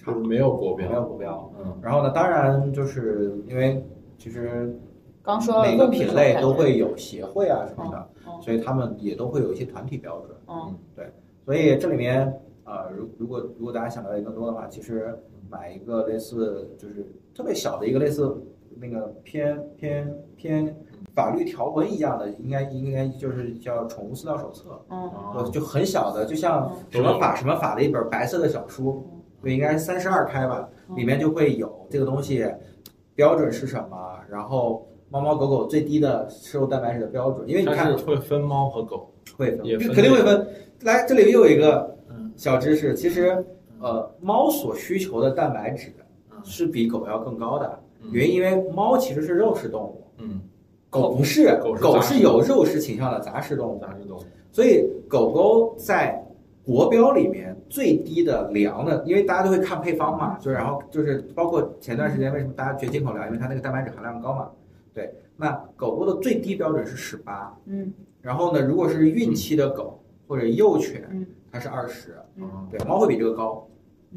就是没有国标。没有国标。嗯，然后呢，当然就是因为其实刚说每个品类都会有协会啊什么的，嗯所以他们也都会有一些团体标准。嗯对。所以这里面啊、呃如如果如果大家想了解更多的话，其实买一个类似就是特别小的一个类似那个偏偏偏法律条文一样的，应该应该就是叫宠物饲料手册，嗯就就很小的，就像什么法什么法的一本白色的小书，对，应该是三十二开吧，里面就会有这个东西标准是什么，然后猫猫狗狗最低的摄入蛋白质的标准，因为你看会分猫和狗。会分，分肯定会分。来，这里又有一个嗯小知识，其实呃，猫所需求的蛋白质是比狗要更高的，因因为猫其实是肉食动物，嗯，狗不是，狗是狗是有肉食倾向的杂食动物，杂食动物。所以狗狗在国标里面最低的粮的，因为大家都会看配方嘛，就然后就是包括前段时间为什么大家觉得进口粮，因为它那个蛋白质含量高嘛，对，那狗狗的最低标准是十八，嗯。然后呢，如果是孕期的狗或者幼犬嗯，它是二十，嗯。对，猫会比这个高，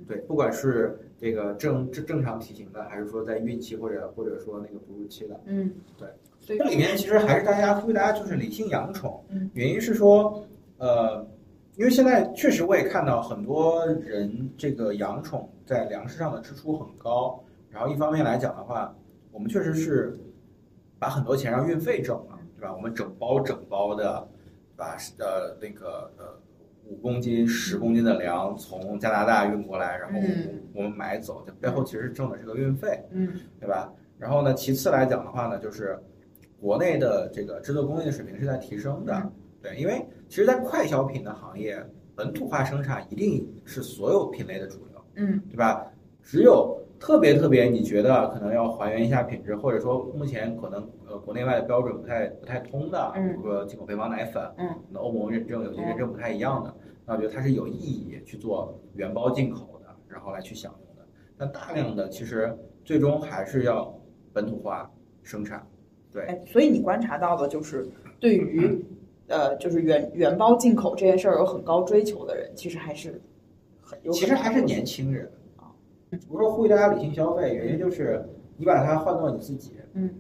对，不管是这个正正正常体型的，还是说在孕期或者或者说那个哺乳期的，嗯，对，所以这里面其实还是大家呼吁大家就是理性养宠，嗯。原因是说，呃，因为现在确实我也看到很多人这个养宠在粮食上的支出很高，然后一方面来讲的话，我们确实是把很多钱让运费挣了，对吧？我们整包整包的把呃那个呃五公斤、十公斤的粮从加拿大运过来，然后我们买走，这背后其实挣的是个运费。嗯对吧？然后呢，其次来讲的话呢，就是国内的这个制作工艺的水平是在提升的，嗯对，因为其实，在快消品的行业，本土化生产一定是所有品类的主流，嗯。对吧？只有特别特别你觉得可能要还原一下品质，或者说目前可能呃国内外的标准不太不太通的，比嗯如说进口配方奶粉，嗯，那欧盟认证有些认证不太一样的，那我觉得它是有意义去做原包进口的，然后来去享用的。但大量的其实最终还是要本土化生产，对，哎，所以你观察到的就是对于呃，就是原原包进口这件事儿有很高追求的人，其实还是很有其实还是年轻人啊。我说呼吁大家理性消费，原因就是你把它换做你自己，嗯，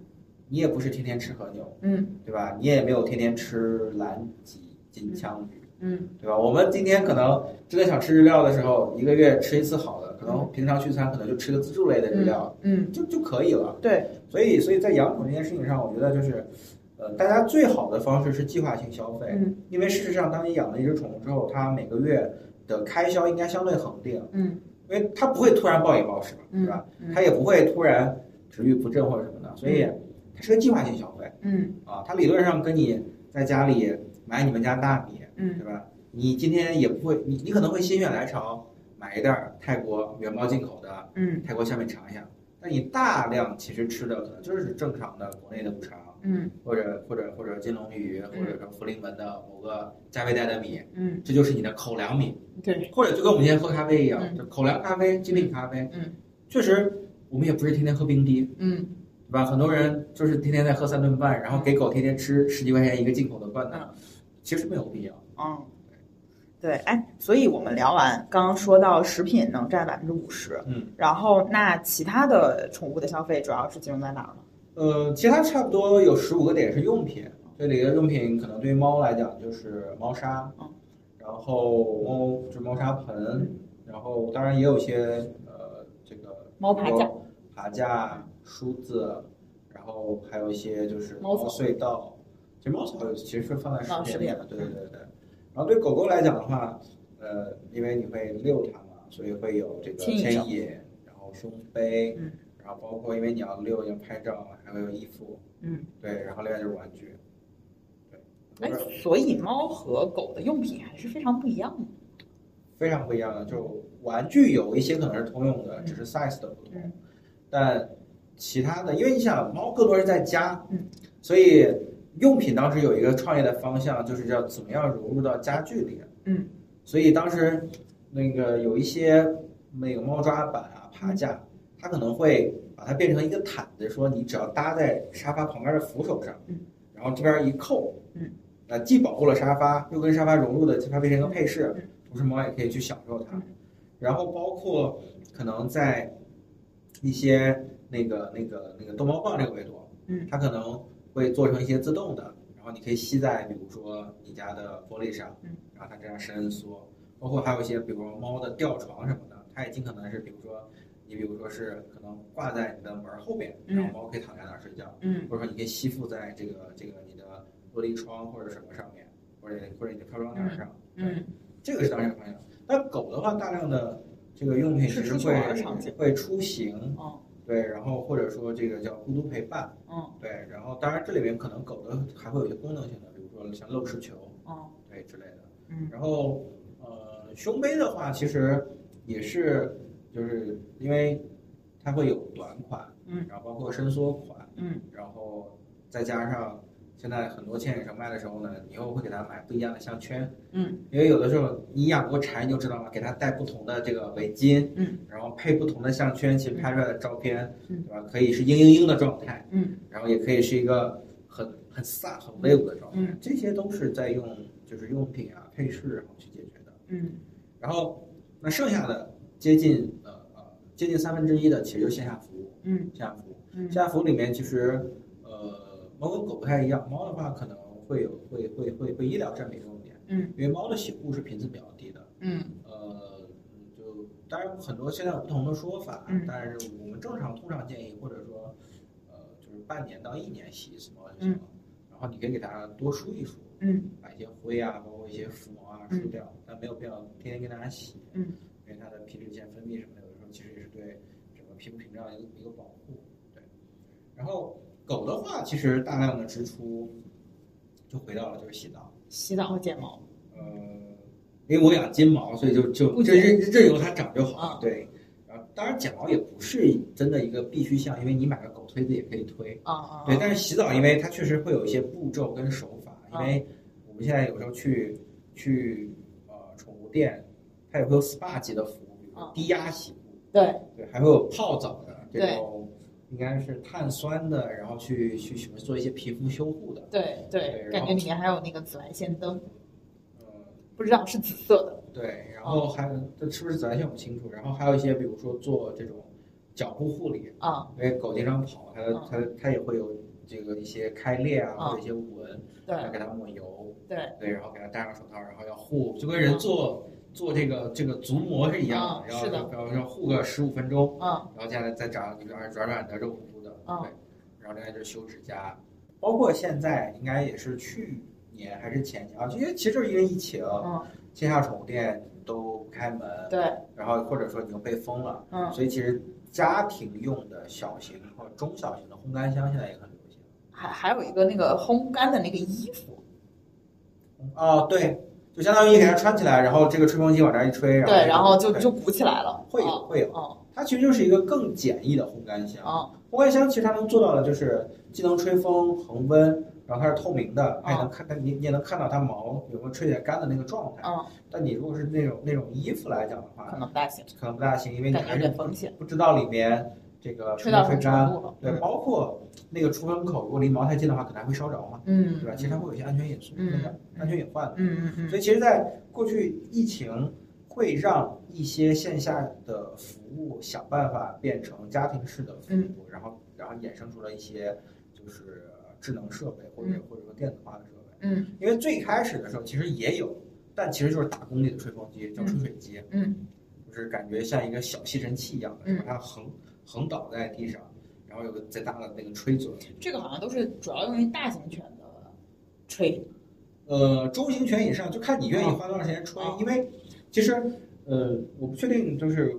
你也不是天天吃和牛，嗯对吧？你也没有天天吃蓝脊、金枪鱼，嗯对吧？我们今天可能真的想吃日料的时候，一个月吃一次好的，可能平常聚餐可能就吃个自助类的日料，嗯，就就可以了。对，所以，所以在养宠这件事情上，我觉得就是，呃，大家最好的方式是计划性消费，嗯因为事实上，当你养了一只宠物之后，它每个月的开销应该相对恒定，嗯因为它不会突然暴饮暴食嘛，嗯对吧？嗯它也不会突然食欲不振或者什么的，所以它是个计划性消费嗯啊。它理论上跟你在家里买你们家大米，嗯对吧？你今天也不会，你你可能会心血来潮买一袋儿泰国原包进口的嗯泰国小米尝一下，但你大量其实吃的可能就是正常的国内的五常，嗯。或者或者或者金龙鱼，或者说福临门的某个价位带的米，嗯，这就是你的口粮米，对，或者就跟我们今天喝咖啡一样，嗯。就口粮咖啡、精品咖啡，嗯，确实我们也不是天天喝冰滴，嗯。对吧？很多人就是天天在喝三顿半，然后给狗天天吃十几块钱一个进口的罐头，其实没有必要。嗯，对，哎，所以我们聊完，刚刚说到食品能占百分之五十，嗯，然后那其他的宠物的消费主要是集中在哪儿呢？呃，其他差不多有十五个点是用品，这里的用品可能对于猫来讲就是猫砂嗯，然后猫就是猫砂盆，然后当然也有一些呃这个猫爬架、爬架、梳子，然后还有一些就是猫草隧道。其实猫草其实是放在放食品里的，对对对对。然后对狗狗来讲的话，呃，因为你会遛它嘛，所以会有这个牵引绳牵引，然后胸背，嗯然后包括因为你要遛要拍照，还会有衣服，嗯，对，然后另外就是玩具，对，哎，所以猫和狗的用品还是非常不一样的。非常不一样的。就玩具有一些可能是通用的，只是 size 的不同，嗯但其他的，因为你想猫更多是在家，嗯，所以用品当时有一个创业的方向，就是叫怎么样融入到家具里，嗯，所以当时那个有一些那个猫抓板啊、爬架，嗯它可能会把它变成一个毯子，说你只要搭在沙发旁边的扶手上，嗯，然后这边一扣，嗯，那既保护了沙发，又跟沙发融入的，它变成一个配饰嗯，同时猫也可以去享受它嗯，然后包括可能在一些那个那个那个逗猫棒这个维度，嗯，它可能会做成一些自动的，然后你可以吸在比如说你家的玻璃上，嗯，然后它这样伸缩，包括还有一些比如说猫的吊床什么的，它也尽可能是比如说你比如说是可能挂在你的门后边，嗯。然后猫可以躺在那儿睡觉，嗯。或者说你可以吸附在这个这个你的玻璃窗或者什么上面，或者或者你的飘窗帘上，嗯这个是当然方向。但狗的话，大量的这个用品其实会会出行，哦。对，然后或者说这个叫孤独陪伴，嗯对，然后当然这里面可能狗的还会有一些功能性的，比如说像漏食球，哦。对之类的。嗯。然后呃，胸杯的话，其实也是就是因为它会有短款，嗯，然后包括伸缩款，嗯。然后再加上现在很多牵引绳卖的时候呢，你又会给它买不一样的项圈，嗯，因为有的时候你养过柴你就知道了，给它戴不同的这个围巾，嗯，然后配不同的项圈，其实拍出来的照片，嗯。对吧？可以是嘤嘤嘤的状态，嗯。然后也可以是一个很很飒、很威武的状态，嗯。这些都是在用就是用品啊、配饰然后去解决的。嗯。然后那剩下的接近接近三分之一的其实就是线下服务，嗯。线下服务，嗯。线下服务里面其实呃猫跟狗不太一样，猫的话可能会有会会会被医疗占比重一点，嗯，因为猫的洗护是频次比较低的，嗯。呃嗯就当然很多现在有不同的说法，嗯。但是我们正常通常建议或者说呃就是半年到一年洗一次猫就行了，然后你可以给它多梳一梳，嗯。把一些灰啊，包括一些浮毛啊梳掉，但没有必要天天跟它洗，嗯，因为它的皮脂腺分泌什么对整个皮肤屏障一个一个保护，对。然后狗的话，其实大量的支出就回到了就是洗澡，洗澡和剪毛。呃，因为我养金毛，所以就就不就任任由它长就好，啊对。然后当然剪毛也不是真的一个必须项，因为你买个狗推子也可以推，啊啊对，但是洗澡，因为它确实会有一些步骤跟手法，因为我们现在有时候去去呃宠物店，它也会有 SPA 级的服务，比如低压洗护，对对，还会有泡澡的这种，应该是碳酸的，然后去去什么做一些皮肤修护的，对对对，感觉里面还有那个紫外线灯，呃，不知道是紫色的。对，然后还有这是不是紫外线我不清楚，然后还有一些比如说做这种脚部护理，啊因为狗经常跑，它嗯它它也会有这个一些开裂啊，嗯或者一些纹，对要给它抹油。对对，然后给它戴上手套，然后要护，就跟人做、做这个这个足膜是一样的，然后要要护个十五分钟，嗯然后接下来再长一个软软的、肉乎乎的，嗯对，然后另外就是修指甲，包括现在应该也是去年还是前年啊，因为其实就是因为疫情，嗯线下宠物店都不开门，对然后或者说已经被封了，嗯，所以其实家庭用的小型或者中小型的烘干箱现在也很流行。还还有一个那个烘干的那个衣服，哦，对，就相当于你给它穿起来，然后这个吹风机往这儿一吹，然后对，然后就对就鼓起来了。会有哦会有，哦它其实就是一个更简易的烘干箱。哦烘干箱其实它能做到的就是既能吹风恒温，然后它是透明的，它也能看，它你你也能看到它毛有没有吹起来干的那个状态。嗯，但你如果是那种那种衣服来讲的话可，能不大行，可能不大行，因为你还是点风险。不知道里面这个吹到什么吹没吹干程度了。对，包括那个出风口，如果离毛太近的话，可能还会烧着嘛，嗯对吧？其实它会有一些安全隐素，嗯那个安全隐患的。嗯嗯嗯所以其实，在过去疫情会让一些线下的服务想办法变成家庭式的服务，嗯然后然后衍生出了一些就是智能设备或者、嗯或者说电子化的设备。嗯因为最开始的时候其实也有，但其实就是大功率的吹风机，叫吹水机，嗯就是感觉像一个小吸尘器一样的，它横横倒在地上，然后有个再大的那个吹嘴。这个好像都是主要用于大型犬的吹。呃，中型犬以上就看你愿意花多长时间吹，哦因为其实呃，我不确定就是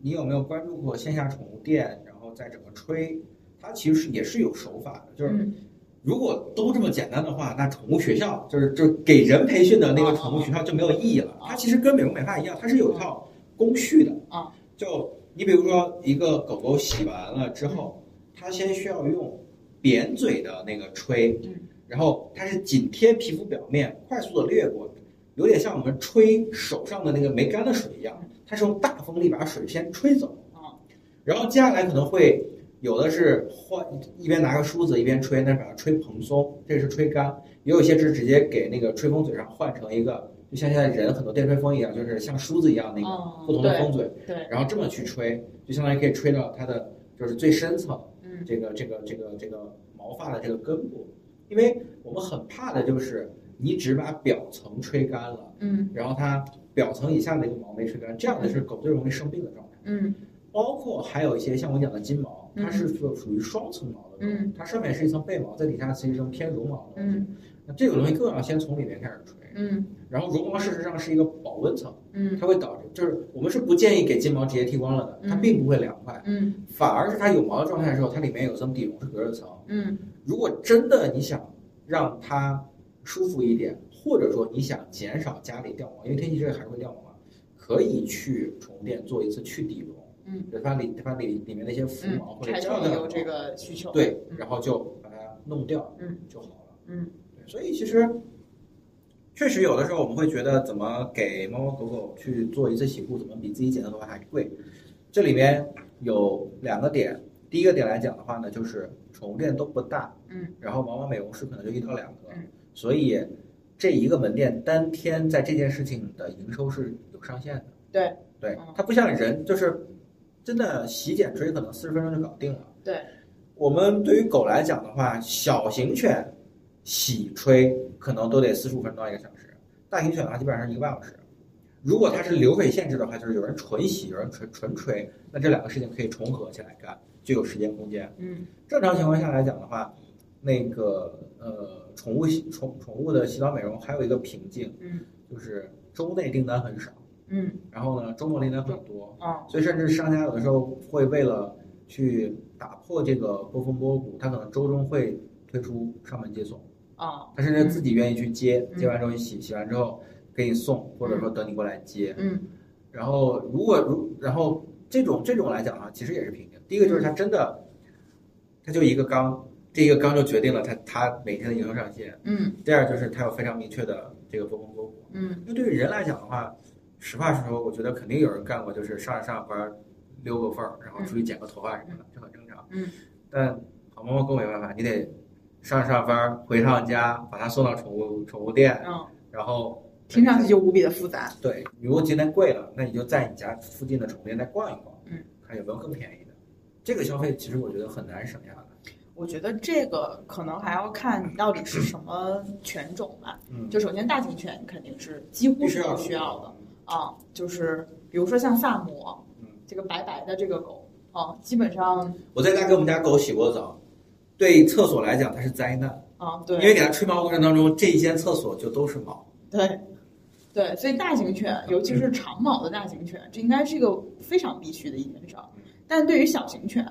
你有没有关注过线下宠物店，然后在整个吹，它其实是也是有手法的，就是嗯如果都这么简单的话，那宠物学校就是就给人培训的那个宠物学校就没有意义了。哦它其实跟美容美发一样，它是有一套工序的。啊，就你比如说一个狗狗洗完了之后，它先需要用扁嘴的那个吹，嗯。然后它是紧贴皮肤表面，快速的掠过，有点像我们吹手上的那个没干的水一样，它是用大风力把水先吹走。啊然后接下来可能会有的是换一边拿个梳子一边吹，但是把它吹蓬松，这个是吹干；也有一些是直接给那个吹风嘴上换成一个，就像现在人很多电吹风一样，就是像梳子一样那个哦不同的风嘴，对，然后这么去吹，就相当于可以吹到它的就是最深层嗯。这个这个这个这个毛发的这个根部，因为我们很怕的就是你只把表层吹干了，嗯。然后它表层以下的一个毛没吹干，这样的是狗最容易生病的状态。嗯。包括还有一些像我讲的金毛，嗯它是属属于双层毛的东西，嗯。它上面是一层被毛，在底下是一层偏绒毛的东西。嗯。那这个东西更要先从里面开始吹，嗯。然后绒毛事实上是一个保温层，嗯。它会导致就是我们是不建议给金毛直接剃光了的，它嗯。并不会凉快，嗯。反而是它有毛的状态的时候，它里面有层底绒是隔热层。嗯。如果真的你想让它舒服一点，或者说你想减少家里掉毛，因为天气热还会掉毛嘛，可以去宠物店做一次去底绒。嗯，就它里它里里面那些浮嗯毛或，者柴胶的犬有这个需求。对，嗯然后就把它弄掉，嗯就好了。嗯对，所以其实确实有的时候我们会觉得，怎么给猫猫狗狗去做一次洗护，怎么比自己剪的头发还贵？这里面有两个点，第一个点来讲的话呢，就是宠物店都不大，嗯，然后毛毛美容师可能就一到两个，嗯，所以这一个门店当天在这件事情的营收是有上限的。对对嗯，它不像人，就是真的洗剪吹可能四十分钟就搞定了。对，我们对于狗来讲的话，小型犬洗吹可能都得四十五分钟到一个小时，大型犬的话基本上是一个半小时。如果它是流水限制的话，就是有人纯洗，有人纯纯吹，那这两个事情可以重合起来干，就有时间空间。嗯正常情况下来讲的话，那个呃，宠物洗宠宠物的洗澡美容还有一个瓶颈，嗯就是周内订单很少，嗯然后呢，周末订单很多，啊所以甚至商家有的时候会为了去打破这个波峰波谷，他可能周中会推出上门接送，啊他甚至自己愿意去接，嗯接完之后洗，洗完之后给你送，或者说等你过来接。嗯然后如果如然后这种这种来讲的话，其实也是瓶颈。第一个就是他真的，他就一个缸，这一个缸就决定了他他每天的营收上限。嗯第二就是他有非常明确的这个波峰波谷。嗯因为对于人来讲的话，实话实说，我觉得肯定有人干过，就是上着上着班溜个缝儿，然后出去剪个头发什么的，这很正常。嗯。但好猫猫更没办法，你得上着上着班回趟家，把它送到宠物宠物店，嗯，然后听上去就无比的复杂。对，如果今天贵了，那你就在你家附近的宠物店再逛一逛，嗯，看有没有更便宜的。这个消费其实我觉得很难省下来。我觉得这个可能还要看你到底是什么犬种吧。嗯，就首先大型犬肯定是几乎是不需要的啊，就是比如说像萨摩嗯，这个白白的这个狗啊，基本上我在家给我们家狗洗过澡，对厕所来讲它是灾难，啊，对，因为给它吹毛过程当中，这一间厕所就都是毛。对，对，所以大型犬，尤其是长毛的大型犬，这应该是一个非常必须的一件事儿。但对于小型犬，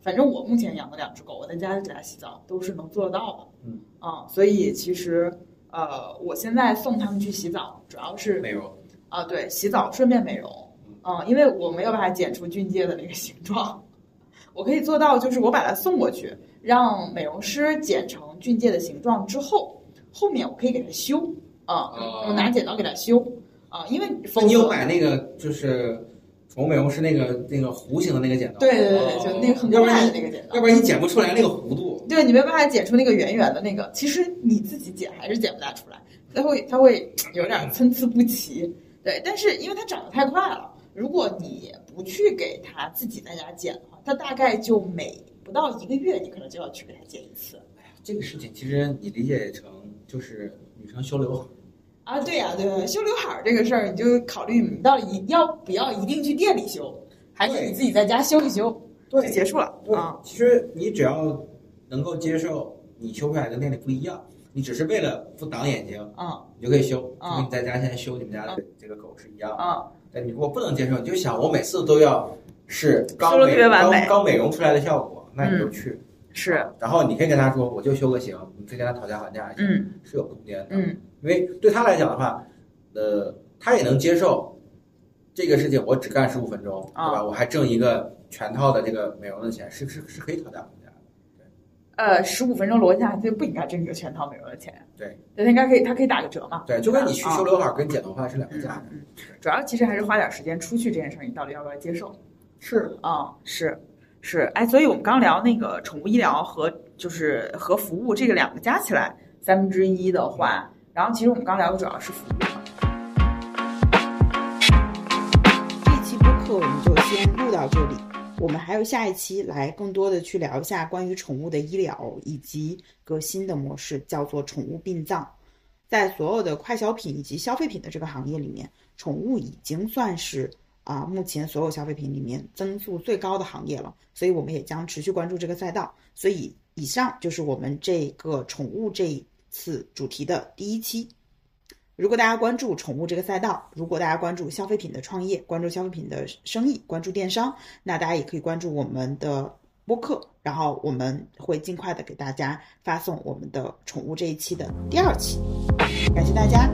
反正我目前养的两只狗，我在家里给它洗澡都是能做得到的。嗯啊，所以其实呃，呃，我现在送它们去洗澡，主要是美容啊，对，洗澡顺便美容，嗯，因为我没有办法剪出俊介的那个形状，我可以做到，就是我把它送过去，让美容师剪成俊介的形状之后，后面我可以给它修啊，我拿剪刀给它修啊，因为你有买那个就是宠物美容师那个那个弧形的那个剪刀？对对对，就那个很可爱的那个剪刀，要不然你剪不出来那个弧度。对你没办法剪出那个圆圆的那个，其实你自己剪还是剪不大出来，它会它会有点参差不齐。对，但是因为它长得太快了，如果你不去给它自己在家剪的话，它大概就每不到一个月，你可能就要去给它剪一次。哎呀，这个事情其实你理解成就是女生修刘海啊？对呀，对，修刘海这个事儿，你就考虑你到底要不要一定去店里修，还是你自己在家修一修就结束了啊？其实你只要。能够接受你修出来跟店里不一样，你只是为了不挡眼睛，嗯，你就可以修，就跟你在家现在修你们家的这个狗是一样，嗯，但你如果不能接受，你就想我每次都要是刚美刚刚美容出来的效果，那你就去。是，然后你可以跟他说我就修个型，你可以跟他讨价还价一下，嗯，是有空间的，嗯，因为对他来讲的话，呃，他也能接受这个事情，我只干十五分钟，对吧？我还挣一个全套的这个美容的钱，是是是可以讨价。呃，十五分钟逻辑下就不应该挣这个全套美容的钱。对，他应该可以，他可以打个折嘛。对，就跟你去修刘海跟剪头发是两个价。嗯，主要其实还是花点时间出去这件事儿，你到底要不要接受？是啊，是是，哎，所以我们刚聊那个宠物医疗和就是和服务这个两个加起来三分之一的话，然后其实我们刚聊的主要是服务。这期播客我们就先录到这里。我们还有下一期来更多的去聊一下关于宠物的医疗以及革新的模式，叫做宠物殡葬。在所有的快消品以及消费品的这个行业里面，宠物已经算是啊目前所有消费品里面增速最高的行业了。所以我们也将持续关注这个赛道。所以以上就是我们这个宠物这一次主题的第一期。如果大家关注宠物这个赛道，如果大家关注消费品的创业，关注消费品的生意，关注电商，那大家也可以关注我们的播客，然后我们会尽快的给大家发送我们的宠物这一期的第二期。感谢大家。